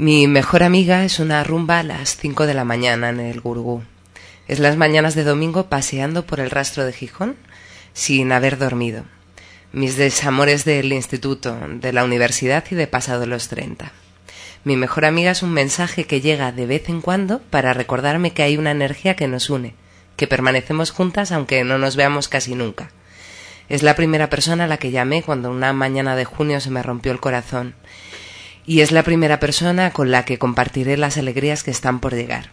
Mi mejor amiga es una rumba a las 5 de la mañana en el Gurgú. Es las mañanas de domingo paseando por el rastro de Gijón sin haber dormido. Mis desamores del instituto, de la universidad y de pasado los 30. Mi mejor amiga es un mensaje que llega de vez en cuando para recordarme que hay una energía que nos une, que permanecemos juntas aunque no nos veamos casi nunca. Es la primera persona a la que llamé cuando una mañana de junio se me rompió el corazón y es la primera persona con la que compartiré las alegrías que están por llegar.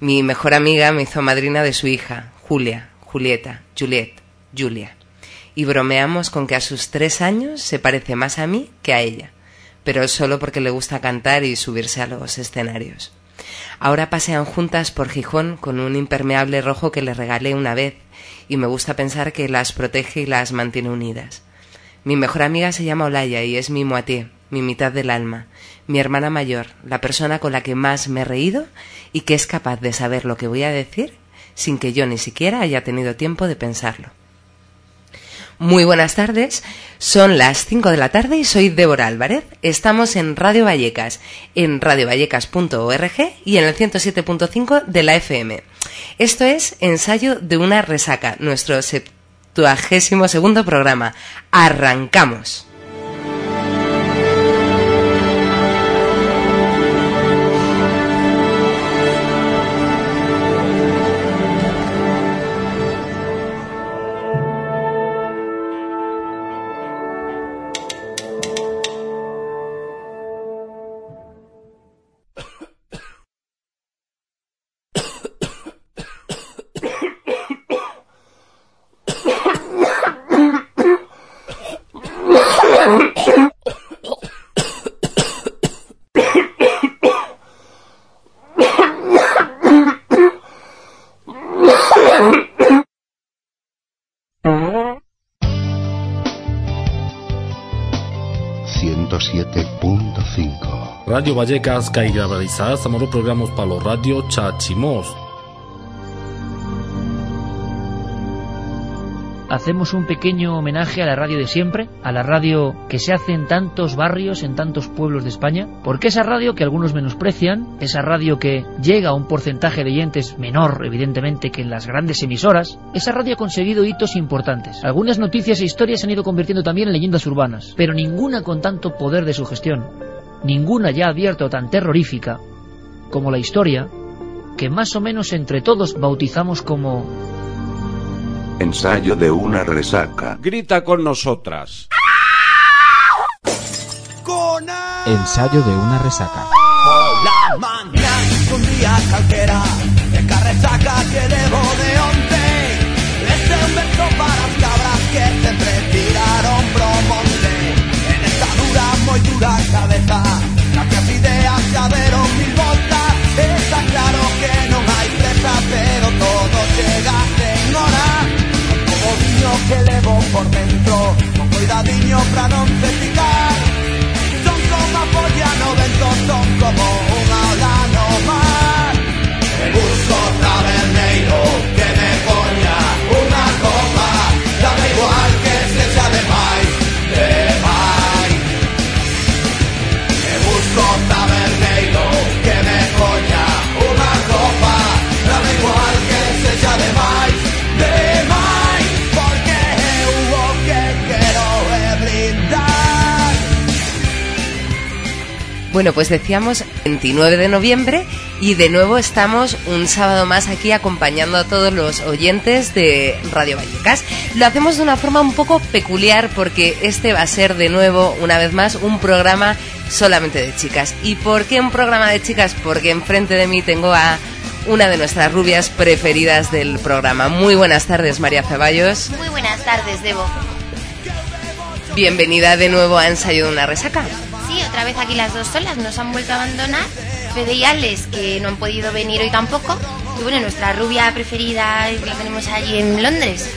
Mi mejor amiga me hizo madrina de su hija, Julia, Julieta, Juliet, Julia, y bromeamos con que a sus tres años se parece más a mí que a ella, pero solo porque le gusta cantar y subirse a los escenarios. Ahora pasean juntas por Gijón con un impermeable rojo que le regalé una vez, y me gusta pensar que las protege y las mantiene unidas. Mi mejor amiga se llama Olaya y es mi moitié, mi mitad del alma, mi hermana mayor, la persona con la que más me he reído y que es capaz de saber lo que voy a decir sin que yo ni siquiera haya tenido tiempo de pensarlo. Muy buenas tardes, son las 5 de la tarde y soy Débora Álvarez. Estamos en Radio Vallecas, en radiovallecas.org y en el 107.5 de la FM. Esto es Ensayo de una resaca, nuestro septuagésimo segundo programa. Arrancamos. Radio Vallecas Caigabalizada, amor programas para los Radio Chachimos. hacemos un pequeño homenaje a la radio de siempre, a la radio que se hace en tantos barrios, en tantos pueblos de España, porque esa radio que algunos menosprecian, esa radio que llega a un porcentaje de oyentes menor, evidentemente, que en las grandes emisoras, esa radio ha conseguido hitos importantes. Algunas noticias e historias se han ido convirtiendo también en leyendas urbanas, pero ninguna con tanto poder de su gestión, ninguna ya abierta o tan terrorífica como la historia, que más o menos entre todos bautizamos como Ensayo de una resaca. Grita con nosotras. Ensayo de una resaca. la mañana, un día calquera, de carresaca que debo de onte. Este un verso para las cabras que muy dura cabeza, las ideas ya dieron mil voltas. Está claro que no hay presa, pero todo llega en hora. Como niño que levo por dentro, con cuidadiño para non se picar. Son como polla no son como unha ola no mar. Bueno, pues decíamos 29 de noviembre y de nuevo estamos un sábado más aquí acompañando a todos los oyentes de Radio Vallecas. Lo hacemos de una forma un poco peculiar porque este va a ser de nuevo, una vez más, un programa solamente de chicas. ¿Y por qué un programa de chicas? Porque enfrente de mí tengo a una de nuestras rubias preferidas del programa. Muy buenas tardes, María Ceballos. Muy buenas tardes, Debo. Bienvenida de nuevo a Ensayo de una resaca. Otra vez aquí las dos solas, nos han vuelto a abandonar. Fede y Alex, que no han podido venir hoy tampoco. Y bueno, nuestra rubia preferida la tenemos allí en Londres.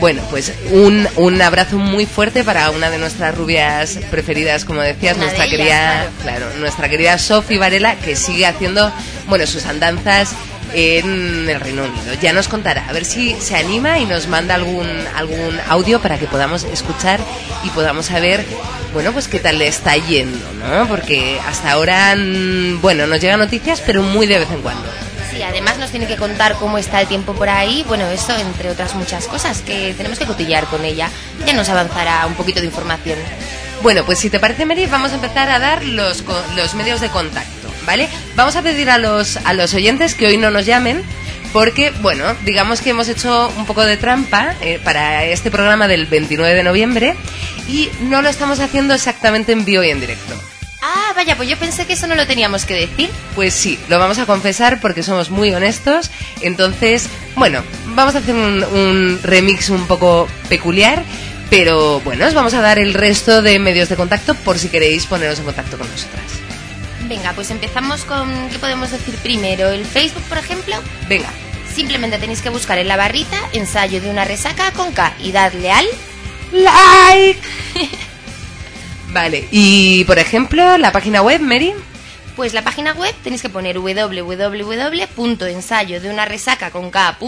Bueno, pues un, un abrazo muy fuerte para una de nuestras rubias preferidas, como decías, Una nuestra de ellas, querida, claro, nuestra querida Sophie Varela, que sigue haciendo, bueno, sus andanzas en el Reino Unido. Ya nos contará, a ver si se anima y nos manda algún, algún audio para que podamos escuchar y podamos saber, bueno, pues qué tal le está yendo, ¿no? Porque hasta ahora, mm, bueno, nos llegan noticias, pero muy de vez en cuando. Sí, además nos tiene que contar cómo está el tiempo por ahí. Bueno, eso entre otras muchas cosas que tenemos que cotillar con ella. Ya nos avanzará un poquito de información. Bueno, pues si te parece, Mary, vamos a empezar a dar los, los medios de contacto, ¿vale? Vamos a pedir a los, a los oyentes que hoy no nos llamen, porque, bueno, digamos que hemos hecho un poco de trampa eh, para este programa del 29 de noviembre y no lo estamos haciendo exactamente en vivo y en directo. Ah, vaya, pues yo pensé que eso no lo teníamos que decir. Pues sí, lo vamos a confesar porque somos muy honestos. Entonces, bueno, vamos a hacer un, un remix un poco peculiar. Pero bueno, os vamos a dar el resto de medios de contacto por si queréis poneros en contacto con nosotras. Venga, pues empezamos con, ¿qué podemos decir primero? ¿El Facebook, por ejemplo? Venga, Simplemente tenéis que buscar en la barrita ensayo de una resaca con K y darle al... like. vale, y por ejemplo, la página web, Mary. Pues la página web tenéis que poner www.ensayo de una resaca con K.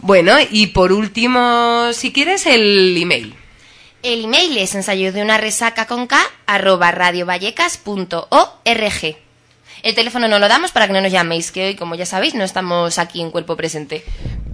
Bueno, y por último, si quieres, el email. El email es ensayo de una resaca con K arroba radiovallecas.org. El teléfono no lo damos para que no nos llaméis, que hoy, como ya sabéis, no estamos aquí en cuerpo presente.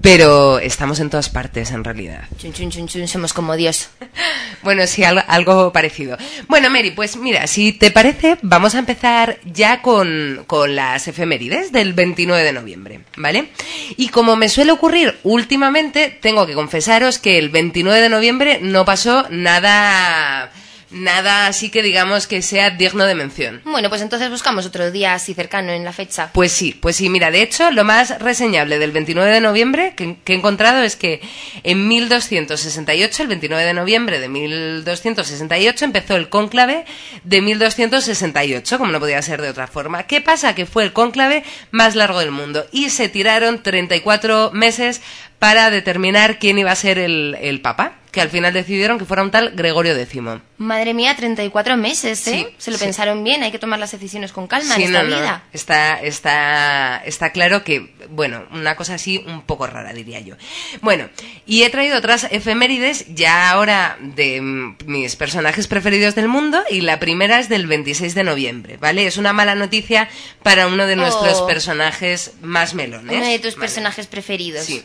Pero estamos en todas partes, en realidad. Chun, chun, chun, chun, somos como Dios. Bueno, sí, algo, algo parecido. Bueno, Mary, pues mira, si te parece, vamos a empezar ya con, con las efemérides del 29 de noviembre, ¿vale? Y como me suele ocurrir últimamente, tengo que confesaros que el 29 de noviembre no pasó nada, nada así que digamos que sea digno de mención. Bueno, pues entonces buscamos otro día así cercano en la fecha. Pues sí, pues sí, mira, de hecho, lo más reseñable del 29 de noviembre que, que he encontrado es que en 1268, el 29 de noviembre de 1268, empezó el cónclave de 1268, como no podía ser de otra forma. ¿Qué pasa? Que fue el cónclave más largo del mundo y se tiraron 34 meses para determinar quién iba a ser el, el papa, que al final decidieron que fuera un tal Gregorio X. Madre mía, 34 meses, ¿eh? Sí, Se lo sí. pensaron bien, hay que tomar las decisiones con calma Sí, en esta no, no, vida. Está, está, está claro que, bueno, una cosa así un poco rara, diría yo. Bueno, y he traído otras efemérides ya ahora de mm, mis personajes preferidos del mundo y la primera es del 26 de noviembre, ¿vale? Es una mala noticia para uno de nuestros Oh. personajes más melones. Uno de tus Vale. personajes preferidos. Sí.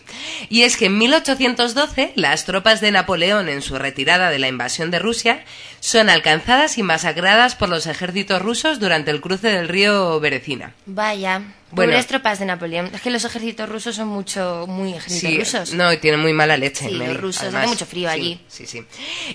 Y es que en 1812 las tropas de Napoleón en su retirada de la invasión de Rusia son alcanzadas y masacradas por los ejércitos rusos durante el cruce del río Berecina. Vaya, Bueno. pobres tropas de Napoleón. Es que los ejércitos rusos son mucho, muy ejércitos Sí, rusos. no, y tienen muy mala leche. Sí, los Mary, rusos, además. hace mucho frío Sí, allí. Sí, sí.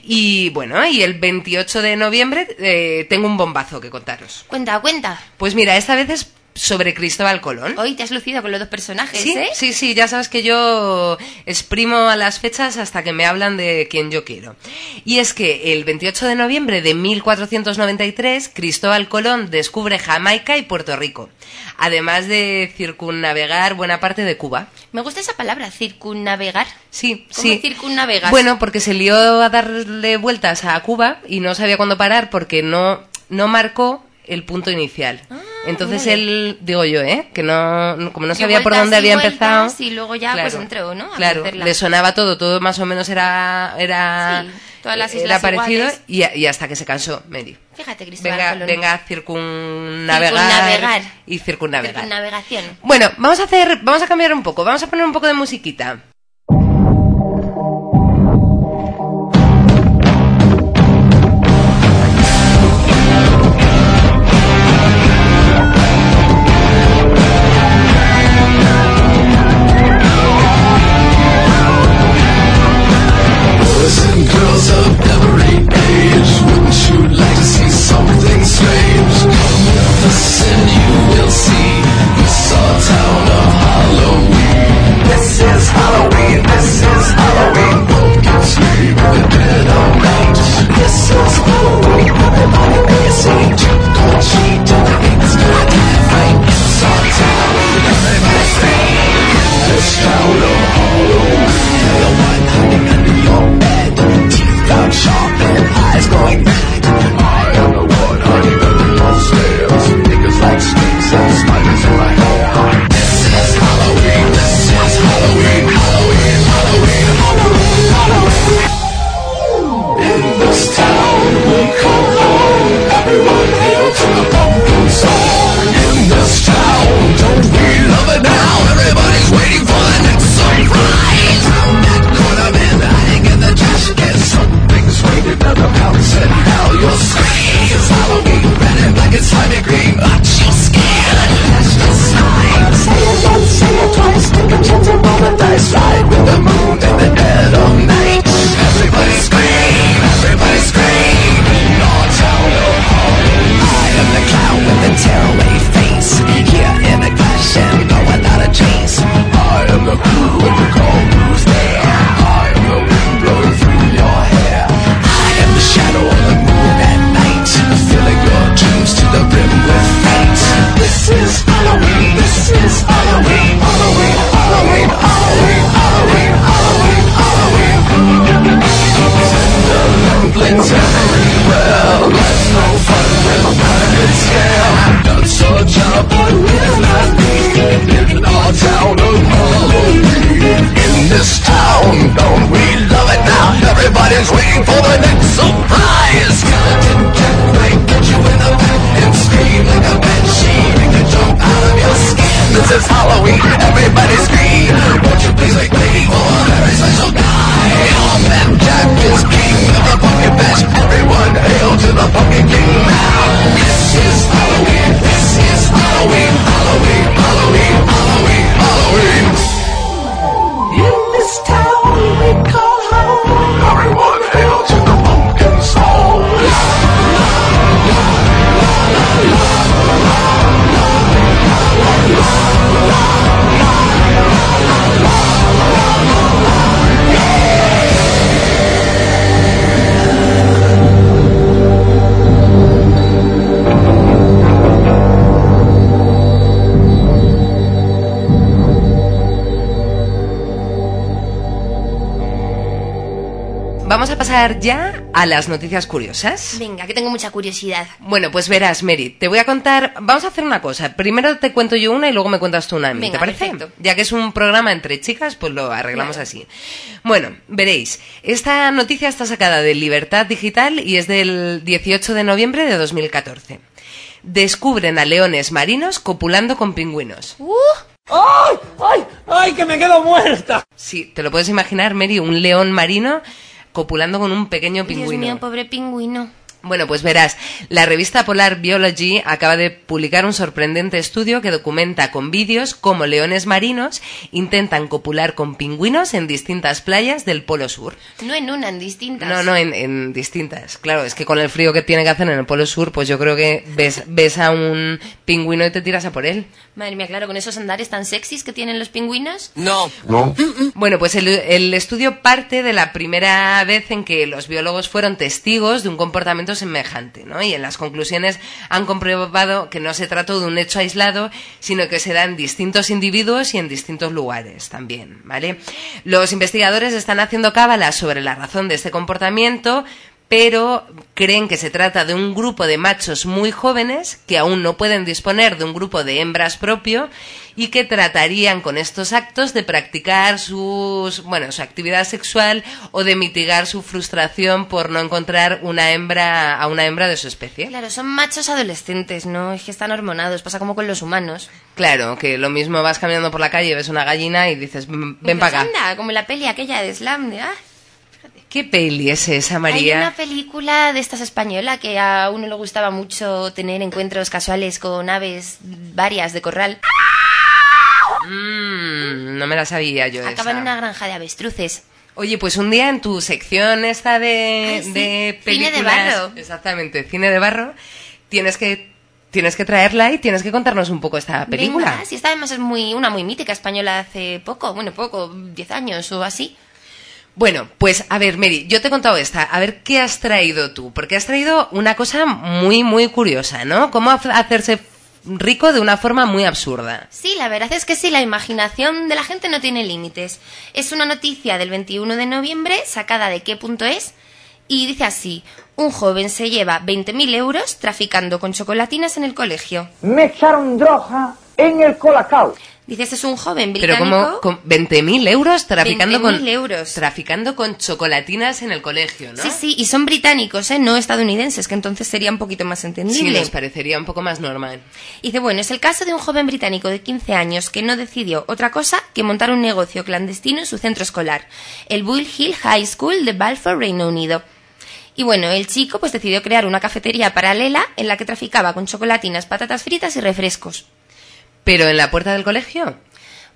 Y bueno, y el 28 de noviembre eh, tengo un bombazo que contaros. Cuenta, cuenta. Pues mira, esta vez es sobre Cristóbal Colón. Hoy te has lucido con los dos personajes, Sí, ¿eh? sí, sí, ya sabes que yo exprimo a las fechas hasta que me hablan de quien yo quiero. Y es que el 28 de noviembre de 1493, Cristóbal Colón descubre Jamaica y Puerto Rico, además de circunnavegar buena parte de Cuba. Me gusta esa palabra, circunnavegar. Sí, ¿Cómo sí. circunnavegas? Bueno, porque se lió a darle vueltas a Cuba y no sabía cuándo parar porque no, no marcó el punto inicial. Entonces vale. él, digo yo, ¿eh? Que no, como no sabía por dónde había vueltas empezado. y luego ya, pues, entró, ¿no? A Claro, meterla. le sonaba todo, todo más o menos era, era, Sí, todas las era islas parecido y, y hasta que se cansó, Mary. Fíjate, Cristóbal Venga, Colón. venga, a circunnavegar, Circunnavegar. y circunnavegar. Circunnavegación. Bueno, vamos a hacer, vamos a cambiar un poco, vamos a poner un poco de musiquita. Pasar ya a las noticias curiosas. Venga, que tengo mucha curiosidad. Bueno, pues verás, Mary, te voy a contar. Vamos a hacer una cosa. Primero te cuento yo una y luego me cuentas tú una a mí. Venga, ¿Te parece? perfecto. Ya que es un programa entre chicas, pues lo arreglamos Claro. así. Bueno, veréis. Esta noticia está sacada de Libertad Digital y es del 18 de noviembre de 2014. Descubren a leones marinos copulando con pingüinos. ¡Uh! ¡Ay! ¡Ay! ¡Ay, que me quedo muerta! Sí, te lo puedes imaginar, Mary, un león marino copulando con un pequeño Dios pingüino. mío, pobre pingüino. Bueno, pues verás, la revista Polar Biology acaba de publicar un sorprendente estudio que documenta con vídeos cómo leones marinos intentan copular con pingüinos en distintas playas del Polo Sur. No en una, en distintas. No, no, en, en distintas. Claro, es que con el frío que tiene que hacer en el Polo Sur, pues yo creo que ves, ves a un pingüino y te tiras a por él. Madre mía, claro, con esos andares tan sexys que tienen los pingüinos. No. Bueno, pues el, el estudio parte de la primera vez en que los biólogos fueron testigos de un comportamiento semejante, ¿no? Y en las conclusiones han comprobado que no se trató de un hecho aislado, sino que se da en distintos individuos y en distintos lugares también, ¿vale? Los investigadores están haciendo cábalas sobre la razón de este comportamiento, pero creen que se trata de un grupo de machos muy jóvenes que aún no pueden disponer de un grupo de hembras propio y que tratarían con estos actos de practicar sus, bueno, su actividad sexual o de mitigar su frustración por no encontrar una hembra a una hembra de su especie. Claro, son machos adolescentes, ¿no? Es que están hormonados, pasa como con los humanos. Claro, que lo mismo vas caminando por la calle, ves una gallina y dices, "Mm, ven para acá. Anda, como la peli aquella de Slam, de, ah, ¿Qué peli es esa, Hay María? una película de estas española que a uno le gustaba mucho tener encuentros casuales con aves varias de corral. Mm, no me la sabía yo Acaba en una granja de avestruces. Oye, pues un día en tu sección esta de, Ay, sí, de cine de películas, barro. exactamente, cine de barro, tienes que tienes que traerla y tienes que contarnos un poco esta película. Venga, si esta además es muy, una muy mítica española hace poco, bueno, poco, 10 años o así. Bueno, pues a ver, Mary, yo te he contado esta, a ver qué has traído tú, porque has traído una cosa muy, muy curiosa, ¿no? Cómo ha- hacerse rico de una forma muy absurda. Sí, la verdad es que sí, la imaginación de la gente no tiene límites. Es una noticia del 21 de noviembre, sacada de qué punto es, y dice así, un joven se lleva 20.000 euros traficando con chocolatinas en el colegio. Me echaron droga en el colacao. Dice, este es un joven Pero británico. como con 20.000 euros traficando con 20.000 euros. traficando con chocolatinas en el colegio, ¿no? Sí, sí, y son británicos, ¿eh? no estadounidenses, que entonces sería un poquito más Sí, entendible. nos parecería un poco más normal. Y dice, bueno, es el caso de un joven británico de 15 años que no decidió otra cosa que montar un negocio clandestino en su centro escolar, el Bull Hill High School de Balfour, Reino Unido. Y bueno, el chico pues decidió crear una cafetería paralela en la que traficaba con chocolatinas, patatas fritas y refrescos. Pero en la puerta del colegio.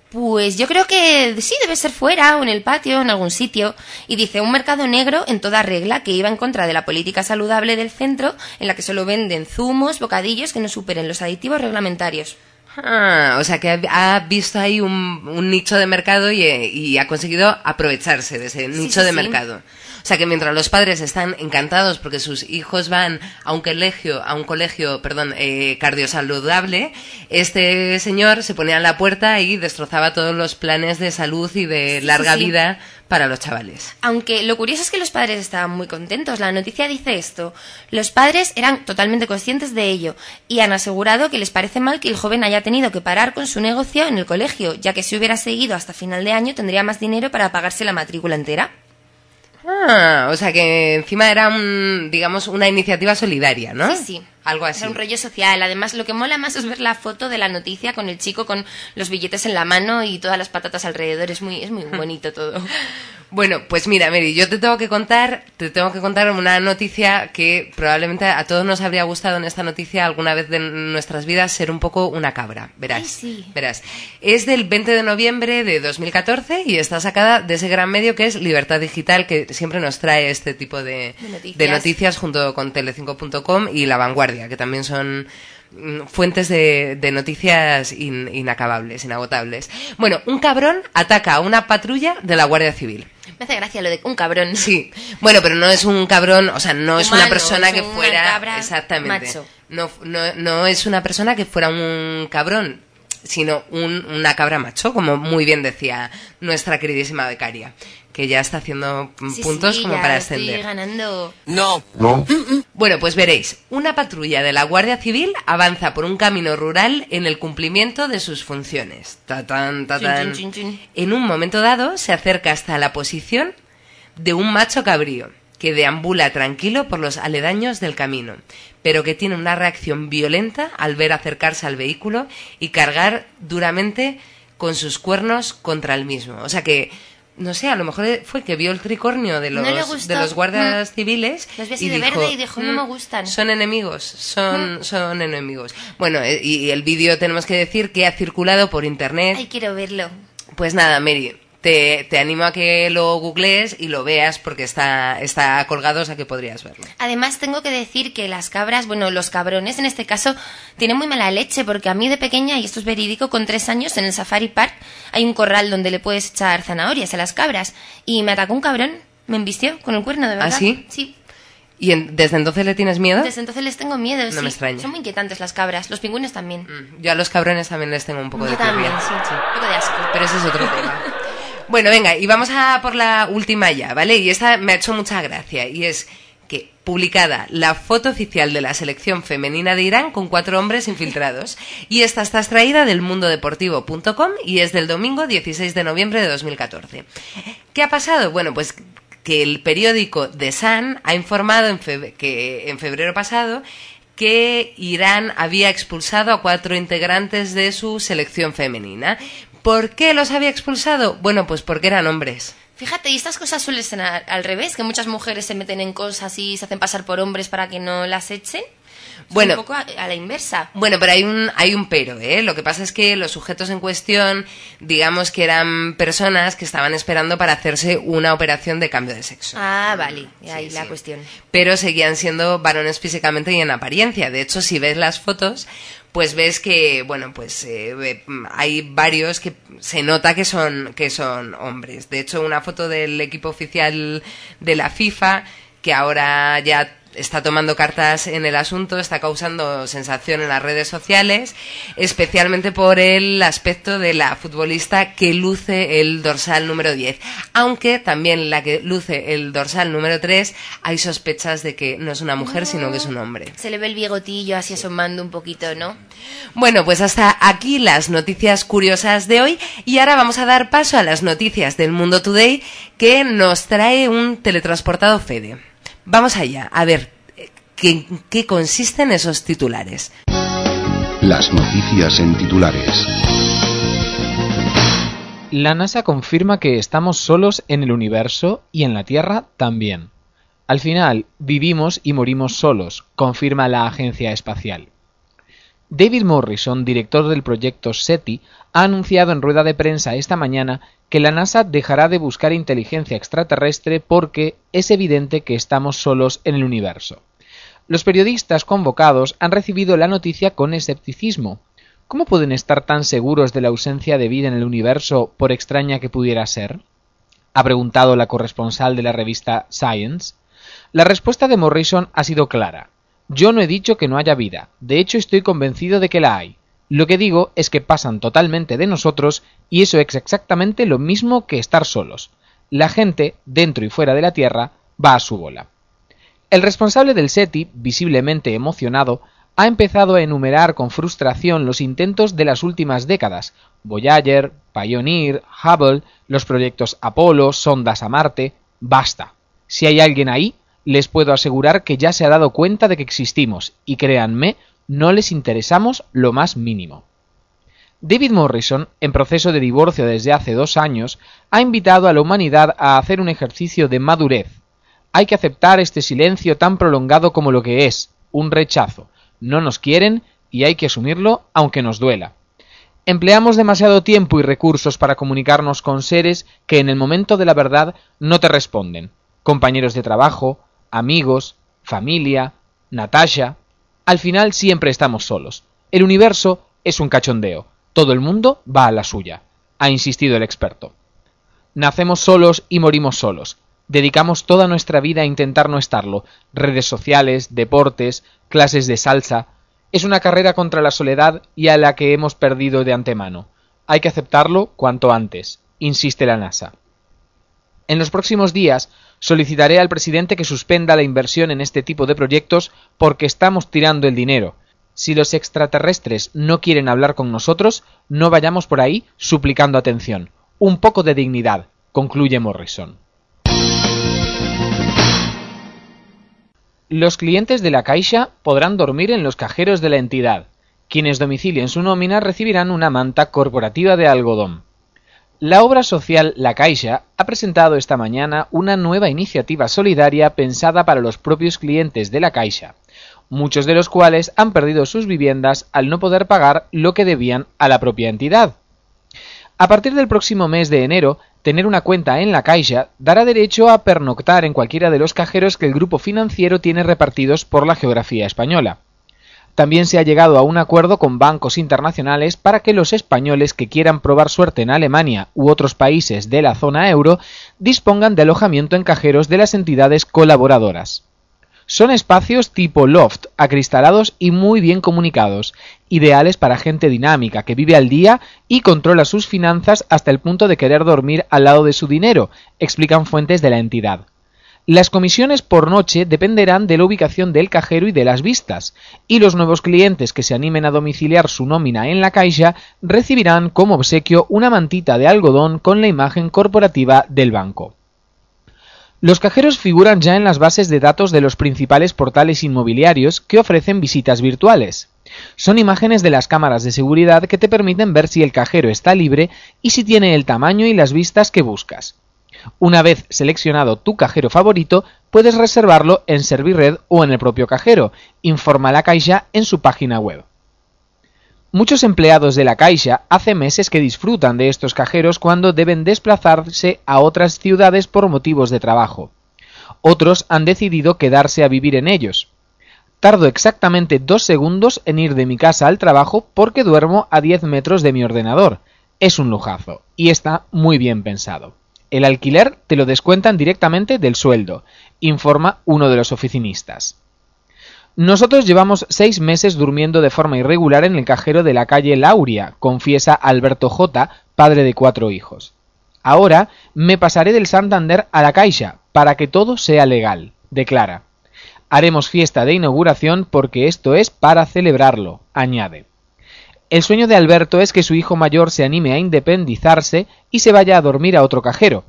Pues yo creo que sí, debe ser fuera o en el patio, en algún sitio. Y dice, un mercado negro en toda regla que iba en contra de la política saludable del centro, en la que solo venden zumos, bocadillos que no superen los aditivos reglamentarios. Ah, o sea que ha ha visto ahí un, un nicho de mercado y, eh, y ha conseguido aprovecharse de ese nicho sí, de sí. mercado. Sea que mientras los padres están encantados porque sus hijos van a un colegio, a un colegio, perdón, eh, cardiosaludable, este señor se ponía en la puerta y destrozaba todos los planes de salud y de larga sí. vida para los chavales. Aunque lo curioso es que los padres estaban muy contentos. La noticia dice esto. Los padres eran totalmente conscientes de ello y han asegurado que les parece mal que el joven haya tenido que parar con su negocio en el colegio, ya que si hubiera seguido hasta final de año tendría más dinero para pagarse la matrícula entera. Ah, o sea que encima era un, digamos, una iniciativa solidaria, ¿no? Sí, sí. Algo así. Era un rollo social. Además, lo que mola más es ver la foto de la noticia con el chico con los billetes en la mano y todas las patatas alrededor. Es muy, es muy bonito todo. Bueno, pues mira, Mary, yo te tengo que contar, te tengo que contar una noticia que probablemente a todos nos habría gustado en esta noticia alguna vez de nuestras vidas ser un poco una cabra, verás. Sí. Verás. Es del 20 de noviembre de 2014 y está sacada de ese gran medio que es Libertad Digital que siempre nos trae este tipo de, De noticias. de noticias junto con tele5.com y La Vanguardia, que también son mm, fuentes de, de noticias in- inacabables, inagotables. Bueno, un cabrón ataca a una patrulla de la Guardia Civil. Me hace gracia lo de un cabrón. Sí, bueno, pero no es un cabrón, o sea, no es una persona es que una fuera exactamente. macho. No, no, no es una persona que fuera un cabrón, sino un- una cabra macho, como muy bien decía nuestra queridísima becaria, que ya está haciendo mm, Sí, puntos sí, como ya para estoy ascender. ganando. No. Bueno, pues veréis, una patrulla de la Guardia Civil avanza por un camino rural en el cumplimiento de sus funciones. Tatán, tatán. Chun, chun, chun. En un momento dado se acerca hasta la posición de un macho cabrío que deambula tranquilo por los aledaños del camino, pero que tiene una reacción violenta al ver acercarse al vehículo y cargar duramente con sus cuernos contra el mismo. O sea que, no sé, a lo mejor fue que vio el tricornio de los, de los guardias Mm. civiles Los ve así y de dijo, verde y dijo, no "Mm, me gustan". Son enemigos, son, Mm. son enemigos. Bueno, eh, y el vídeo tenemos que decir que ha circulado por internet. Ay, quiero verlo. Pues nada, Mary, te, te animo a que lo googlees y lo veas porque está, está colgado, o sea que podrías verlo. Además, tengo que decir que las cabras, bueno, los cabrones en este caso, tienen muy mala leche, porque a mí de pequeña, y esto es verídico, con tres años en el Safari Park hay un corral donde le puedes echar zanahorias a las cabras. Y me atacó un cabrón, me embistió con el cuerno, de verdad. ¿Ah, sí? Sí. ¿Y en- desde entonces le tienes miedo? Desde entonces les tengo miedo, No sí. me extraña. Son muy inquietantes las cabras, los pingüinos también. Yo a los cabrones también les tengo un poco de Yo también, tirria. sí, un poco de asco. Pero ese es otro tema. Bueno, venga, y vamos a por la última ya, ¿vale? Y esta me ha hecho mucha gracia, y es que publicada la foto oficial de la selección femenina de Irán con cuatro hombres infiltrados. Y esta está extraída del mundodeportivo.com y es del domingo 16 de noviembre de 2014. ¿Qué ha pasado? Bueno, pues que el periódico The Sun ha informado en que en febrero pasado que Irán había expulsado a cuatro integrantes de su selección femenina. ¿Por qué los había expulsado? Bueno, pues porque eran hombres. Fíjate, y estas cosas suelen ser al, revés, que muchas mujeres se meten en cosas y se hacen pasar por hombres para que no las echen. Bueno. un poco a, a la inversa. Bueno, pero hay un, hay un pero, ¿eh? Lo que pasa es que los sujetos en cuestión, digamos que eran personas que estaban esperando para hacerse una operación de cambio de sexo. Ah, vale, y ahí Sí, la sí. cuestión. pero seguían siendo varones físicamente y en apariencia. De hecho, si ves las fotos, pues ves que, bueno, pues eh, hay varios que se nota que son, que son hombres. De hecho, una foto del equipo oficial de la FIFA, que ahora ya está tomando cartas en el asunto, está causando sensación en las redes sociales, especialmente por el aspecto de la futbolista que luce el dorsal número 10. Aunque también la que luce el dorsal número 3, hay sospechas de que no es una mujer, sino que es un hombre. Se le ve el bigotillo así asomando un poquito, ¿no? Bueno, pues hasta aquí las noticias curiosas de hoy y ahora vamos a dar paso a las noticias del Mundo Today que nos trae un teletransportado Fede. Vamos allá, a ver qué, qué consisten esos titulares. Las noticias en titulares. La NASA confirma que estamos solos en el universo y en la Tierra también. Al final, vivimos y morimos solos, confirma la agencia espacial. David Morrison, director del proyecto SETI, ha anunciado en rueda de prensa esta mañana que la NASA dejará de buscar inteligencia extraterrestre porque es evidente que estamos solos en el universo. Los periodistas convocados han recibido la noticia con escepticismo. ¿Cómo pueden estar tan seguros de la ausencia de vida en el universo, por extraña que pudiera ser? ha preguntado la corresponsal de la revista Science. La respuesta de Morrison ha sido clara. Yo no he dicho que no haya vida, de hecho estoy convencido de que la hay. Lo que digo es que pasan totalmente de nosotros y eso es exactamente lo mismo que estar solos. La gente, dentro y fuera de la Tierra, va a su bola. El responsable del SETI, visiblemente emocionado, ha empezado a enumerar con frustración los intentos de las últimas décadas, Voyager, Pioneer, Hubble, los proyectos Apolo, sondas a Marte. Basta. Si hay alguien ahí, les puedo asegurar que ya se ha dado cuenta de que existimos, y créanme, no les interesamos lo más mínimo. David Morrison, en proceso de divorcio desde hace dos años, ha invitado a la humanidad a hacer un ejercicio de madurez. Hay que aceptar este silencio tan prolongado como lo que es, un rechazo. No nos quieren y hay que asumirlo aunque nos duela. Empleamos demasiado tiempo y recursos para comunicarnos con seres que en el momento de la verdad no te responden. Compañeros de trabajo, amigos, familia, Natasha. Al final siempre estamos solos. El universo es un cachondeo. Todo el mundo va a la suya, ha insistido el experto. Nacemos solos y morimos solos. Dedicamos toda nuestra vida a intentar no estarlo. Redes sociales, deportes, clases de salsa. Es una carrera contra la soledad y a la que hemos perdido de antemano. Hay que aceptarlo cuanto antes, insiste la NASA. En los próximos días solicitaré al presidente que suspenda la inversión en este tipo de proyectos porque estamos tirando el dinero. Si los extraterrestres no quieren hablar con nosotros, no vayamos por ahí suplicando atención. Un poco de dignidad, concluye Morrison. Los clientes de la Caixa podrán dormir en los cajeros de la entidad. Quienes domicilien su nómina recibirán una manta corporativa de algodón. La obra social La Caixa ha presentado esta mañana una nueva iniciativa solidaria pensada para los propios clientes de la Caixa, muchos de los cuales han perdido sus viviendas al no poder pagar lo que debían a la propia entidad. A partir del próximo mes de enero, tener una cuenta en la Caixa dará derecho a pernoctar en cualquiera de los cajeros que el grupo financiero tiene repartidos por la geografía española. También se ha llegado a un acuerdo con bancos internacionales para que los españoles que quieran probar suerte en Alemania u otros países de la zona euro dispongan de alojamiento en cajeros de las entidades colaboradoras. Son espacios tipo loft, acristalados y muy bien comunicados, ideales para gente dinámica que vive al día y controla sus finanzas hasta el punto de querer dormir al lado de su dinero, explican fuentes de la entidad. Las comisiones por noche dependerán de la ubicación del cajero y de las vistas, y los nuevos clientes que se animen a domiciliar su nómina en la caixa recibirán como obsequio una mantita de algodón con la imagen corporativa del banco. Los cajeros figuran ya en las bases de datos de los principales portales inmobiliarios que ofrecen visitas virtuales. Son imágenes de las cámaras de seguridad que te permiten ver si el cajero está libre y si tiene el tamaño y las vistas que buscas. Una vez seleccionado tu cajero favorito, puedes reservarlo en Servirred o en el propio cajero, informa la Caixa en su página web. Muchos empleados de la Caixa hace meses que disfrutan de estos cajeros cuando deben desplazarse a otras ciudades por motivos de trabajo. Otros han decidido quedarse a vivir en ellos. Tardo exactamente dos segundos en ir de mi casa al trabajo porque duermo a 10 metros de mi ordenador. Es un lujazo y está muy bien pensado. El alquiler te lo descuentan directamente del sueldo, informa uno de los oficinistas. Nosotros llevamos seis meses durmiendo de forma irregular en el cajero de la calle Lauria, confiesa Alberto J., padre de cuatro hijos. Ahora me pasaré del Santander a la Caixa, para que todo sea legal, declara. Haremos fiesta de inauguración porque esto es para celebrarlo, añade. El sueño de Alberto es que su hijo mayor se anime a independizarse y se vaya a dormir a otro cajero.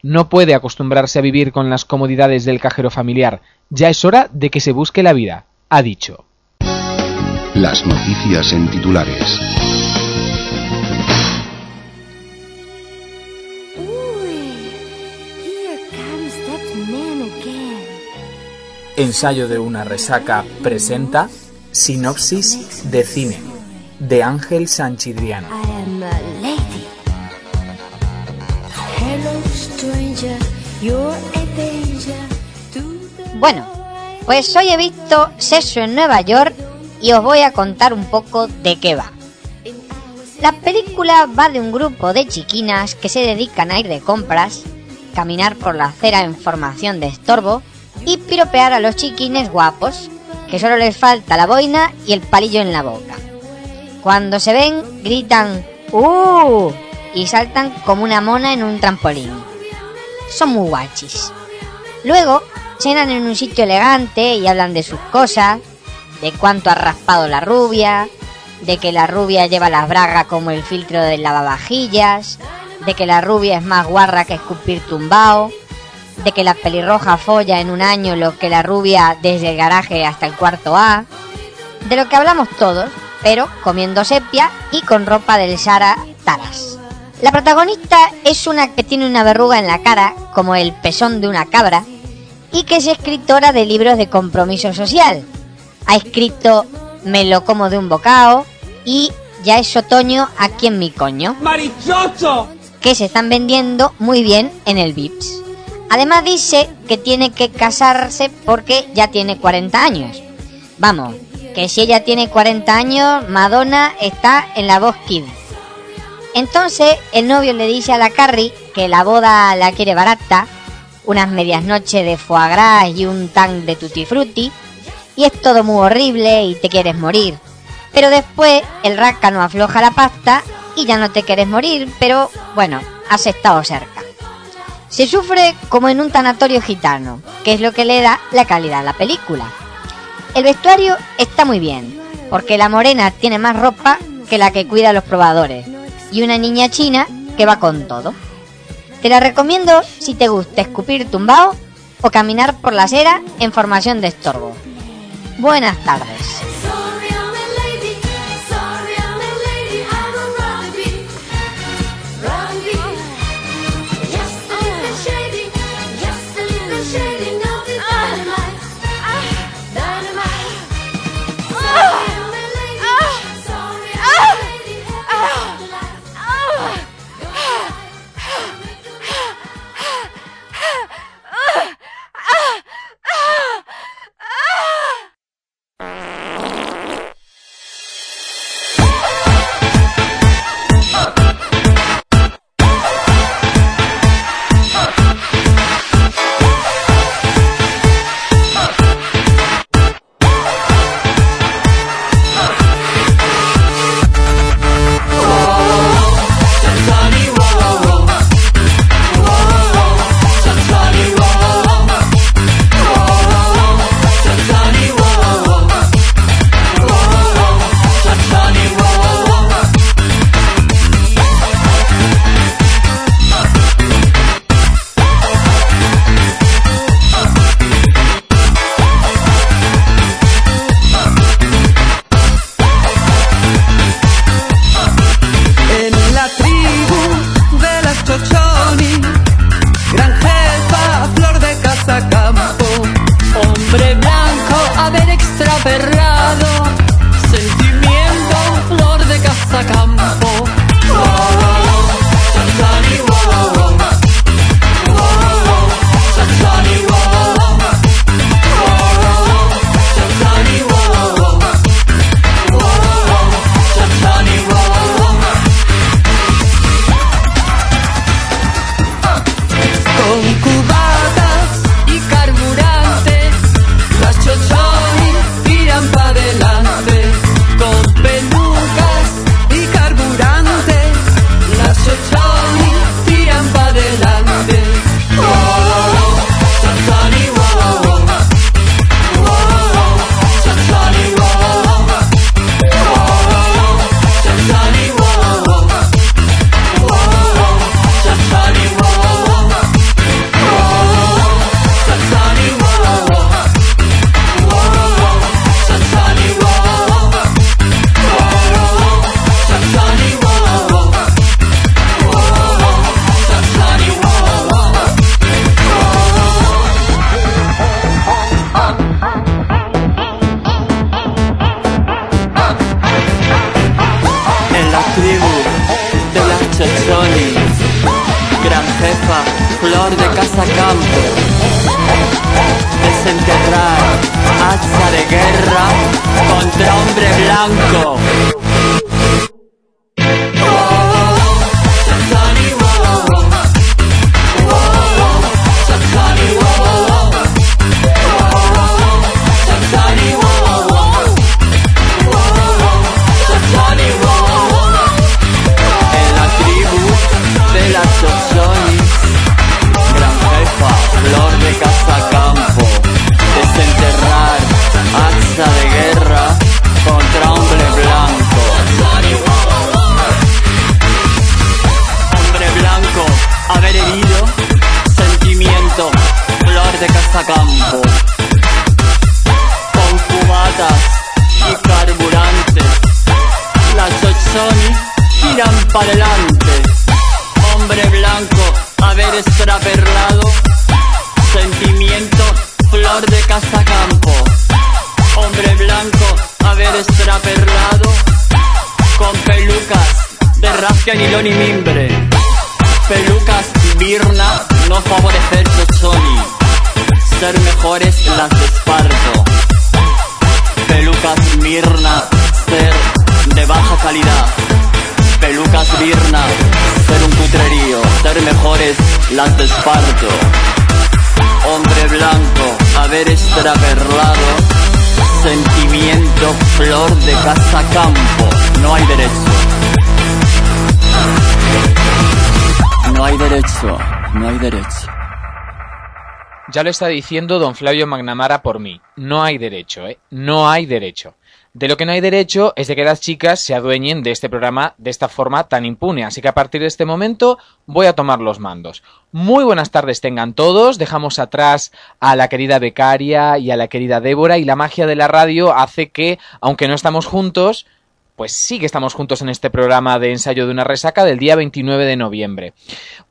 No puede acostumbrarse a vivir con las comodidades del cajero familiar. Ya es hora de que se busque la vida ha dicho. Las noticias en titulares. Ensayo de una resaca presenta Sinopsis de cine de Ángel Sanchidriano. Bueno, pues hoy he visto Sexo en Nueva York y os voy a contar un poco de qué va. La película va de un grupo de chiquinas que se dedican a ir de compras, caminar por la acera en formación de estorbo y piropear a los chiquines guapos, que solo les falta la boina y el palillo en la boca. Cuando se ven, gritan ¡Uh! y saltan como una mona en un trampolín. Son muy guachis. Luego, cenan en un sitio elegante y hablan de sus cosas, de cuánto ha raspado la rubia, de que la rubia lleva las bragas como el filtro del lavavajillas, de que la rubia es más guarra que escupir tumbao, de que la pelirroja folla en un año lo que la rubia desde el garaje hasta el cuarto A, de lo que hablamos todos, pero comiendo sepia y con ropa del Sara Taras. La protagonista es una que tiene una verruga en la cara, como el pezón de una cabra, y que es escritora de libros de compromiso social. Ha escrito Me lo como de un bocado y Ya es otoño aquí en mi coño. ¡Marichocho! Que se están vendiendo muy bien en el Vips. Además dice que tiene que casarse porque ya tiene 40 años. Vamos, que si ella tiene 40 años, Madonna está en la voz Kid. Entonces el novio le dice a la Carrie que la boda la quiere barata, unas medias noches de foie gras y un tank de tutti frutti, y es todo muy horrible y te quieres morir. Pero después el rácano afloja la pasta y ya no te quieres morir, pero bueno, has estado cerca. Se sufre como en un tanatorio gitano, que es lo que le da la calidad a la película. El vestuario está muy bien, porque la morena tiene más ropa que la que cuida a los probadores, y una niña china que va con todo. Te la recomiendo si te gusta escupir tumbao o caminar por la acera en formación de estorbo. Buenas tardes. Rafia, nilón y mimbre. Pelucas birna, no favorecer chochoni. Ser mejores las de. Pelucas mirna, ser de baja calidad. Pelucas birna, ser un cutrerío. Ser mejores las de esparto. Hombre blanco, haber extraperlado. Sentimiento, flor de casa campo. No hay derecho. No hay derecho, no hay derecho. Ya lo está diciendo don Flavio Magnamara por mí. No hay derecho, ¿eh? No hay derecho. De lo que no hay derecho es de que las chicas se adueñen de este programa de esta forma tan impune. Así que a partir de este momento voy a tomar los mandos. Muy buenas tardes tengan todos. Dejamos atrás a la querida becaria y a la querida Débora y la magia de la radio hace que, aunque no estamos juntos, pues sí que estamos juntos en este programa de ensayo de una resaca del día 29 de noviembre.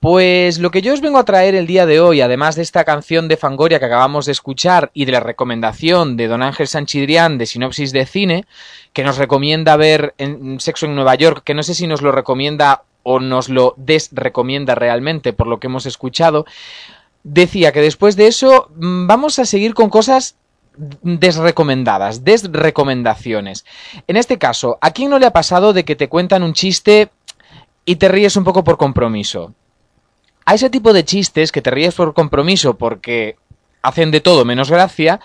Pues lo que yo os vengo a traer el día de hoy, además de esta canción de Fangoria que acabamos de escuchar y de la recomendación de don Ángel Sanchidrián de Sinopsis de Cine, que nos recomienda ver Sexo en Nueva York, que no sé si nos lo recomienda o nos lo desrecomienda realmente por lo que hemos escuchado, decía que después de eso mm, vamos a seguir con cosas desrecomendadas, desrecomendaciones. En este caso, ¿a quién no le ha pasado de que te cuentan un chiste y te ríes un poco por compromiso? A ese tipo de chistes que te ríes por compromiso porque hacen de todo menos gracia,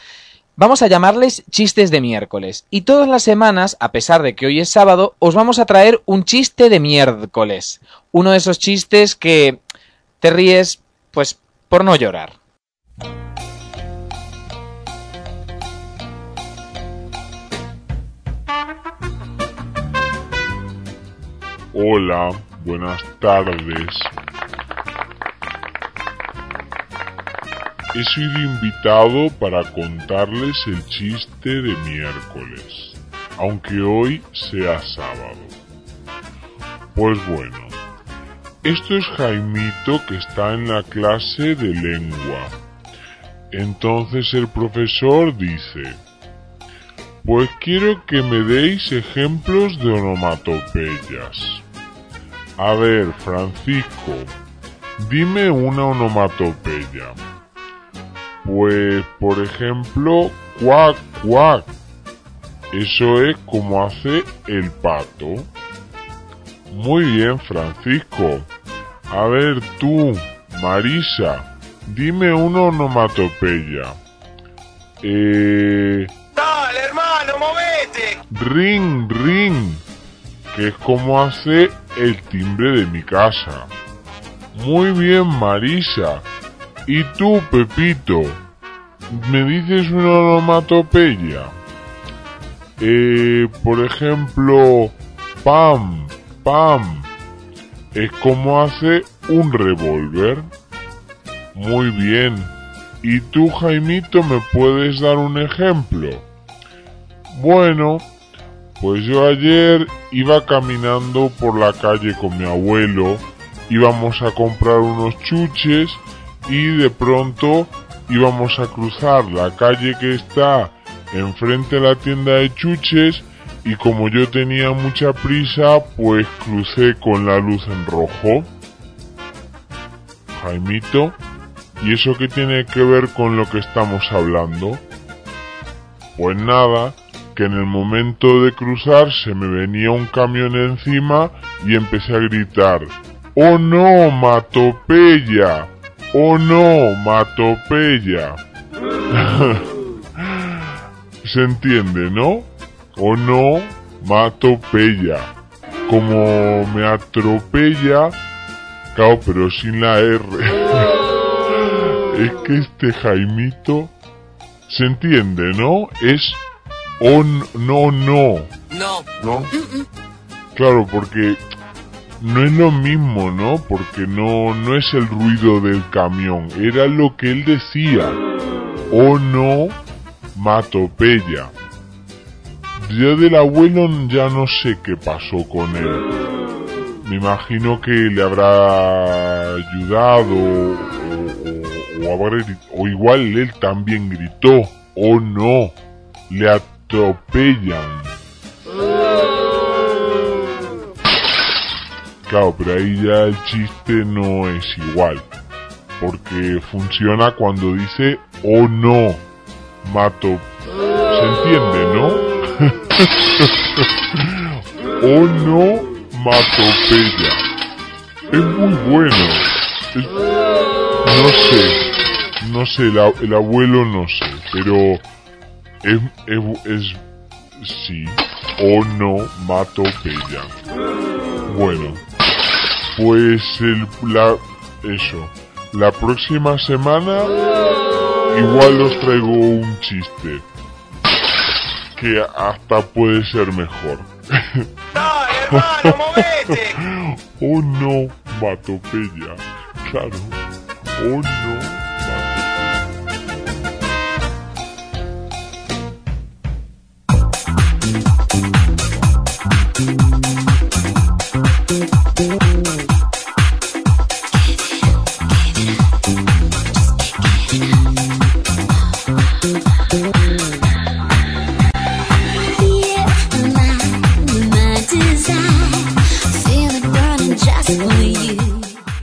vamos a llamarles chistes de miércoles. Y todas las semanas, a pesar de que hoy es sábado, os vamos a traer un chiste de miércoles. Uno de esos chistes que te ríes, pues, por no llorar. Hola, buenas tardes. He sido invitado para contarles el chiste de miércoles, aunque hoy sea sábado. Pues bueno, esto es Jaimito que está en la clase de lengua. Entonces el profesor dice, pues quiero que me deis ejemplos de onomatopeyas. A ver, Francisco, dime una onomatopeya. Pues, por ejemplo, cuac, cuac. Eso es como hace el pato. Muy bien, Francisco. A ver tú, Marisa, dime una onomatopeya. Eh... Dale, hermano, movete. Ring, ring, que es como hace el timbre de mi casa. Muy bien, Marisa. ¿Y tú, Pepito? ¿Me dices una onomatopeya? Eh, por ejemplo, pam, pam. Es como hace un revólver. Muy bien. ¿Y tú, Jaimito, me puedes dar un ejemplo? Bueno, pues yo ayer iba caminando por la calle con mi abuelo, íbamos a comprar unos chuches y de pronto íbamos a cruzar la calle que está enfrente de la tienda de chuches y como yo tenía mucha prisa, pues crucé con la luz en rojo. Jaimito, ¿y eso qué tiene que ver con lo que estamos hablando? Pues nada, que en el momento de cruzar se me venía un camión encima y empecé a gritar, ¡Oh no, Matopeya! ¡Oh no, Matopeya! Se entiende, ¿no? ¡Oh no, Matopeya! Como me atropella, cao, pero sin la R. es que este Jaimito se entiende, ¿no? Es oh no no. No. ¿No? Claro, porque no es lo mismo, ¿no? Porque no, no es el ruido del camión, era lo que él decía. Oh no, matopeya. Ya del abuelo ya no sé qué pasó con él. me imagino que le habrá ayudado o, o- o habrá o igual él también gritó o no le atropellan claro pero ahí ya el chiste no es igual porque funciona cuando dice o no mato se entiende no o no Matopeya. Es muy bueno. No sé. No sé, el abuelo no sé. Pero es, es, es- sí. O no Matopeya. Bueno. Pues el, la, eso. La próxima semana igual os traigo un chiste. Que hasta puede ser mejor. oh no, Matopeya. Claro. Oh no.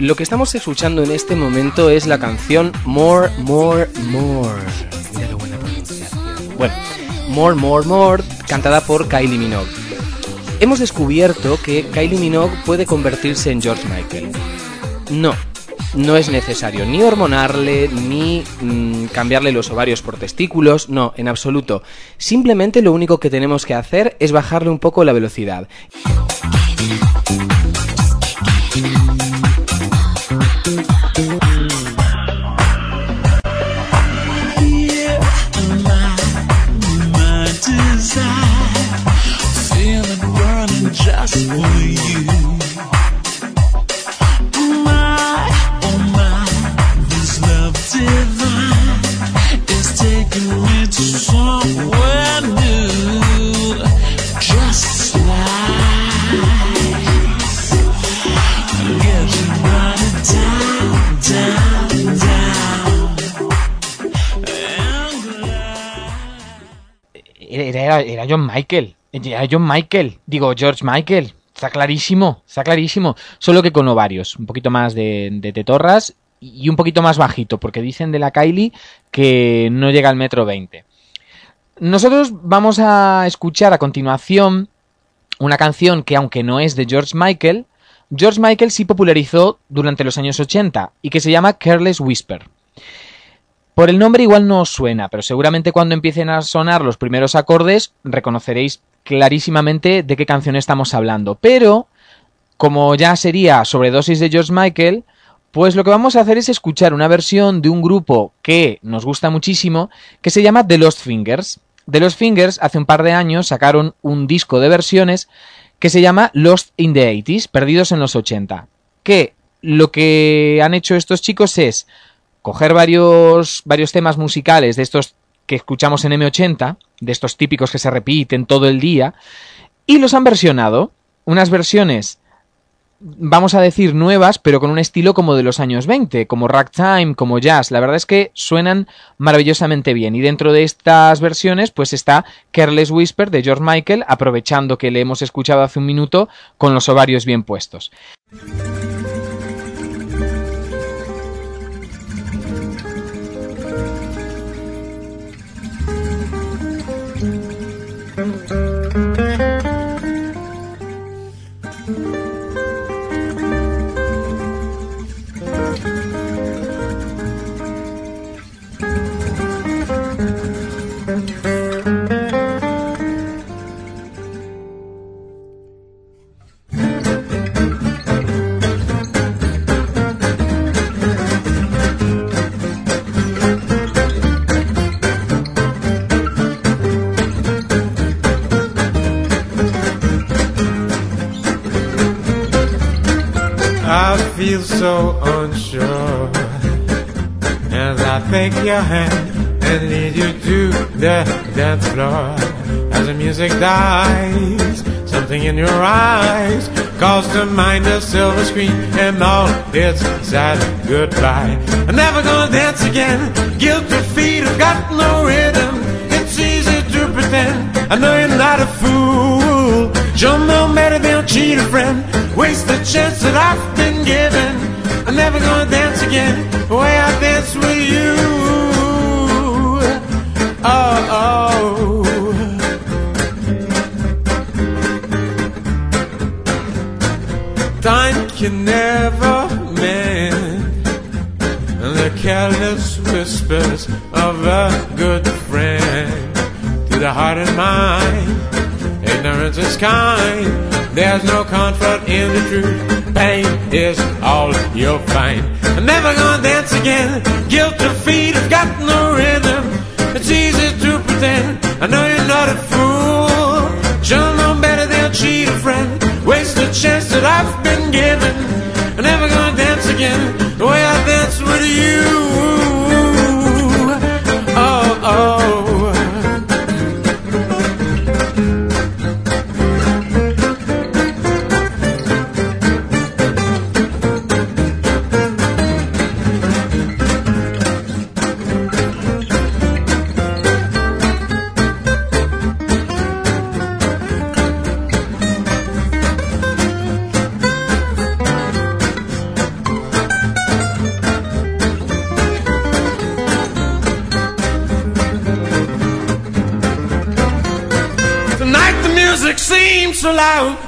Lo que estamos escuchando en este momento es la canción More, More, More. Bueno, More, More, More, cantada por Kylie Minogue. Hemos descubierto que Kylie Minogue puede convertirse en George Michael. No, no es necesario ni hormonarle, ni mm, cambiarle los ovarios por testículos, no, en absoluto. Simplemente lo único que tenemos que hacer es bajarle un poco la velocidad. Era, John Michael. Era John Michael. Digo, George Michael. Está clarísimo, está clarísimo. Solo que con ovarios. Un poquito más de, de tetorras y un poquito más bajito, porque dicen de la Kylie que no llega al metro 20. Nosotros vamos a escuchar a continuación una canción que, aunque no es de George Michael, George Michael sí popularizó durante los años 80 y que se llama Careless Whisper. Por el nombre igual no os suena, pero seguramente cuando empiecen a sonar los primeros acordes reconoceréis clarísimamente de qué canción estamos hablando. Pero, como ya sería sobredosis de George Michael, pues lo que vamos a hacer es escuchar una versión de un grupo que nos gusta muchísimo, que se llama The Lost Fingers. The Lost Fingers hace un par de años sacaron un disco de versiones que se llama Lost in the 80s, Perdidos en los 80. Que lo que han hecho estos chicos es coger varios, varios temas musicales de estos que escuchamos en M80, de estos típicos que se repiten todo el día, y los han versionado. Unas versiones, vamos a decir, nuevas, pero con un estilo como de los años 20, como ragtime, como jazz. La verdad es que suenan maravillosamente bien. Y dentro de estas versiones, pues está Careless Whisper de George Michael, aprovechando que le hemos escuchado hace un minuto con los ovarios bien puestos. Take your hand and lead you to the dance floor. As the music dies, something in your eyes calls to mind a silver screen and all its sad goodbye. I'm never gonna dance again. Guilty feet have got no rhythm. It's easy to pretend. I know you're not a fool. Show no better than cheat a friend. Waste the chance that I've been given. I'm never gonna dance again the way I dance with. Oh, oh. Time can never mend the careless whispers of a good friend to the heart and mind. Ignorance is kind. There's no comfort in the truth. Pain is all you'll find. I'm never gonna dance again. Guilt of feet have got no rhythm. It's easy to pretend. I know you're not a fool. Show no better than cheat a friend. Waste a chance that I've been given. I'm never gonna dance again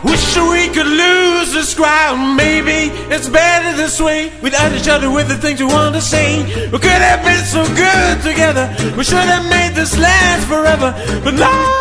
Wish we could lose this crowd. Maybe it's better this way. Without each other with the things we want to say. We could have been so good together. We should have made this last forever. But now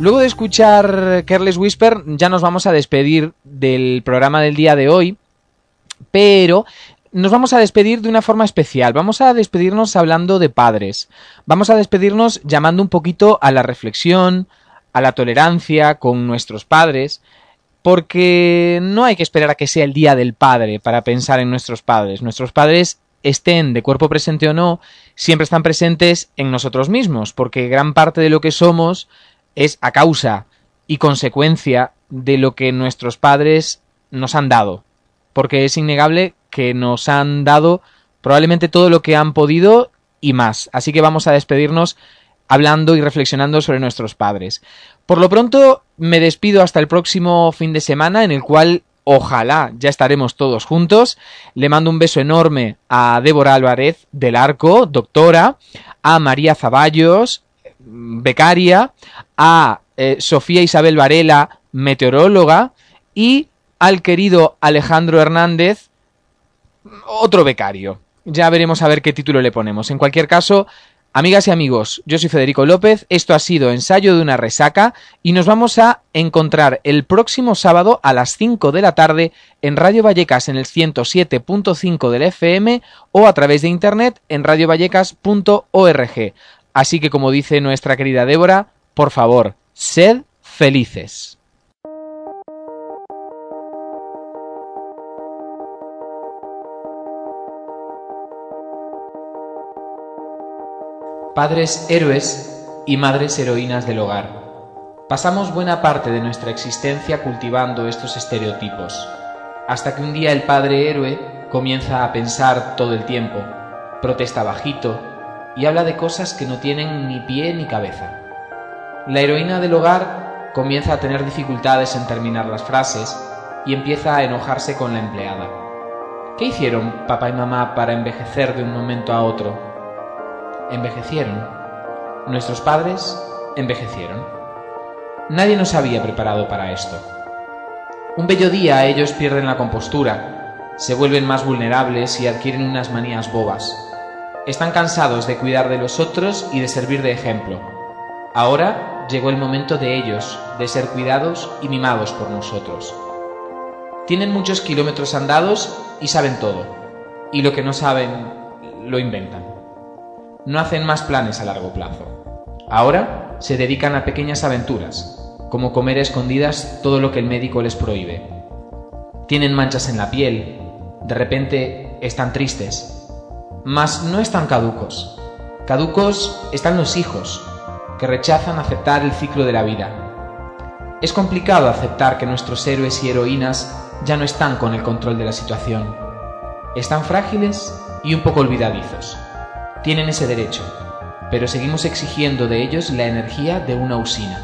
Luego de escuchar Careless Whisper, ya nos vamos a despedir del programa del día de hoy, pero nos vamos a despedir de una forma especial. Vamos a despedirnos hablando de padres. Vamos a despedirnos llamando un poquito a la reflexión, a la tolerancia con nuestros padres, porque no hay que esperar a que sea el día del padre para pensar en nuestros padres. Nuestros padres estén de cuerpo presente o no, siempre están presentes en nosotros mismos, porque gran parte de lo que somos es a causa y consecuencia de lo que nuestros padres nos han dado, porque es innegable que nos han dado probablemente todo lo que han podido y más. Así que vamos a despedirnos hablando y reflexionando sobre nuestros padres. Por lo pronto me despido hasta el próximo fin de semana en el cual ojalá ya estaremos todos juntos. Le mando un beso enorme a Débora Álvarez del Arco, doctora, a María Zaballos, becaria, a eh, Sofía Isabel Varela, meteoróloga, y al querido Alejandro Hernández, otro becario. Ya veremos a ver qué título le ponemos. En cualquier caso, amigas y amigos, yo soy Federico López, esto ha sido Ensayo de una resaca y nos vamos a encontrar el próximo sábado a las 5 de la tarde en Radio Vallecas en el 107.5 del FM o a través de internet en radiovallecas.org. Así que como dice nuestra querida Débora, por favor, sed felices. Padres héroes y madres heroínas del hogar. Pasamos buena parte de nuestra existencia cultivando estos estereotipos, hasta que un día el padre héroe comienza a pensar todo el tiempo, protesta bajito y habla de cosas que no tienen ni pie ni cabeza. La heroína del hogar comienza a tener dificultades en terminar las frases y empieza a enojarse con la empleada. ¿Qué hicieron papá y mamá para envejecer de un momento a otro? Envejecieron. Nuestros padres envejecieron. Nadie nos había preparado para esto. Un bello día ellos pierden la compostura, se vuelven más vulnerables y adquieren unas manías bobas. Están cansados de cuidar de los otros y de servir de ejemplo. Ahora llegó el momento de ellos, de ser cuidados y mimados por nosotros. Tienen muchos kilómetros andados y saben todo. Y lo que no saben, lo inventan. No hacen más planes a largo plazo. Ahora se dedican a pequeñas aventuras, como comer a escondidas todo lo que el médico les prohíbe. Tienen manchas en la piel, de repente están tristes, mas no están caducos. Caducos están los hijos, que rechazan aceptar el ciclo de la vida. Es complicado aceptar que nuestros héroes y heroínas ya no están con el control de la situación. Están frágiles y un poco olvidadizos. Tienen ese derecho, pero seguimos exigiendo de ellos la energía de una usina.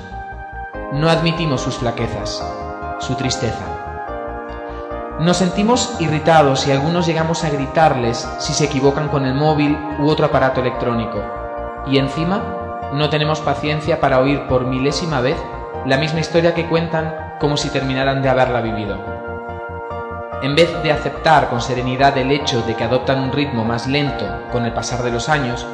No admitimos sus flaquezas, su tristeza. Nos sentimos irritados y algunos llegamos a gritarles si se equivocan con el móvil u otro aparato electrónico. Y encima, no tenemos paciencia para oír por milésima vez la misma historia que cuentan como si terminaran de haberla vivido. En vez de aceptar con serenidad el hecho de que adoptan un ritmo más lento con el pasar de los años,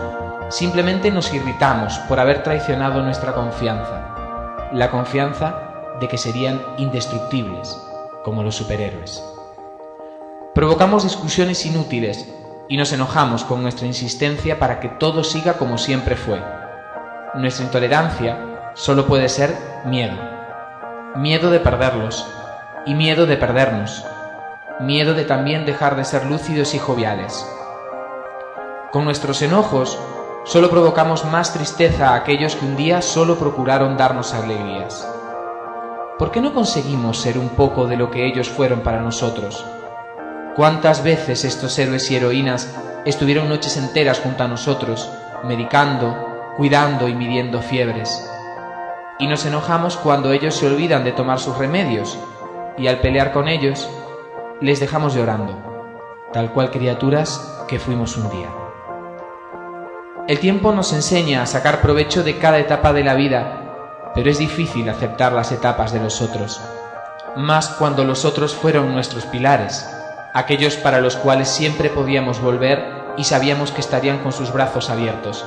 simplemente nos irritamos por haber traicionado nuestra confianza, la confianza de que serían indestructibles, como los superhéroes. Provocamos discusiones inútiles y nos enojamos con nuestra insistencia para que todo siga como siempre fue. Nuestra intolerancia solo puede ser miedo. Miedo de perderlos y miedo de perdernos. Miedo de también dejar de ser lúcidos y joviales. Con nuestros enojos solo provocamos más tristeza a aquellos que un día solo procuraron darnos alegrías. ¿Por qué no conseguimos ser un poco de lo que ellos fueron para nosotros? ¿Cuántas veces estos héroes y heroínas estuvieron noches enteras junto a nosotros, medicando, cuidando y midiendo fiebres? Y nos enojamos cuando ellos se olvidan de tomar sus remedios, y al pelear con ellos, les dejamos llorando, tal cual criaturas que fuimos un día. El tiempo nos enseña a sacar provecho de cada etapa de la vida, pero es difícil aceptar las etapas de los otros, más cuando los otros fueron nuestros pilares, aquellos para los cuales siempre podíamos volver y sabíamos que estarían con sus brazos abiertos,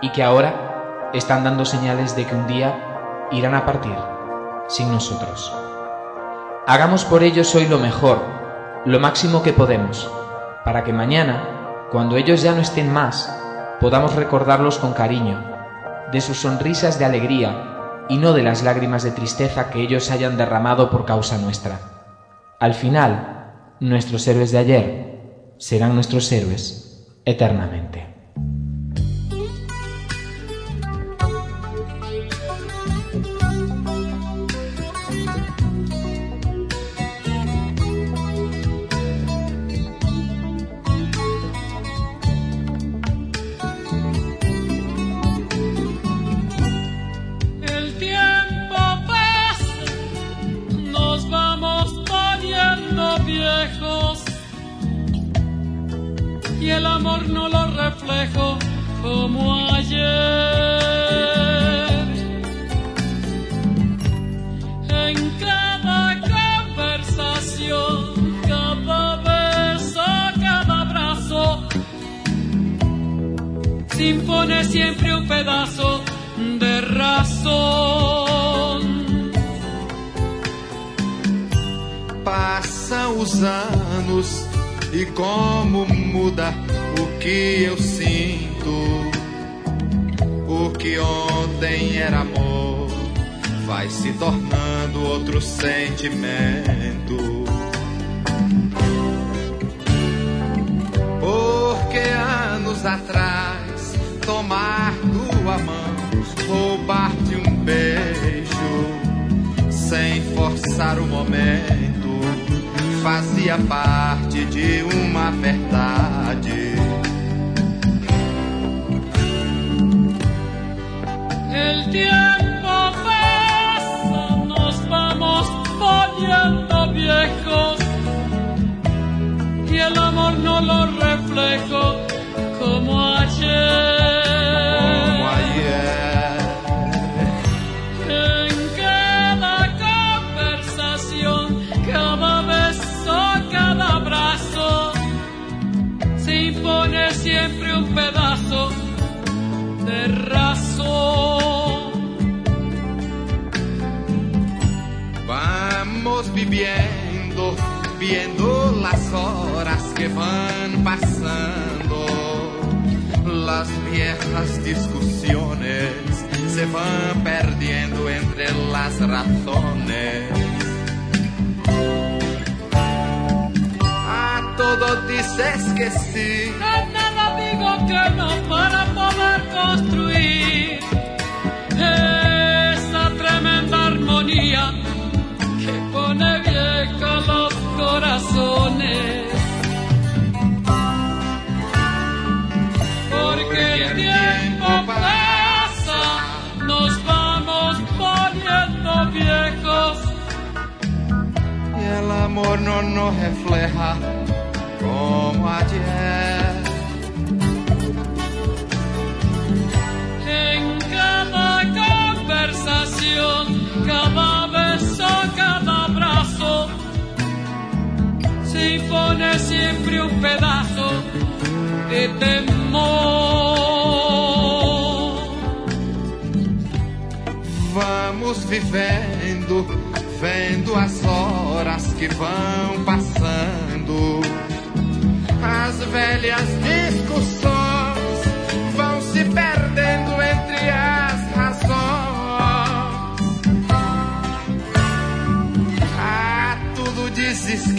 y que ahora están dando señales de que un día irán a partir sin nosotros. Hagamos por ellos hoy lo mejor, lo máximo que podemos, para que mañana, cuando ellos ya no estén más, podamos recordarlos con cariño, de sus sonrisas de alegría y no de las lágrimas de tristeza que ellos hayan derramado por causa nuestra. Al final, nuestros héroes de ayer serán nuestros héroes eternamente. Amor no lo reflejo como ayer. En cada conversación, cada beso, cada abrazo, se impone siempre un pedazo de razón. Passam os anos e como muda que eu sinto. O que ontem era amor vai se tornando outro sentimento. Porque anos atrás tomar tua mão, roubar-te um beijo, sem forçar o momento, fazia parte de uma verdade. El tiempo pasa, nos vamos poniendo viejos y el amor no lo reflejo como ayer. Que van pasando. Las viejas discusiones se van perdiendo entre las razones. A todo dices que sí. A nada digo que no para poder construir amor no nos refleja como ayer. En cada conversación, cada beso, cada abrazo, se impone siempre un pedazo de temor. Vamos vivendo, vendo as horas que vão passando. As velhas discussões vão se perdendo entre as razões. Ah, tudo dizes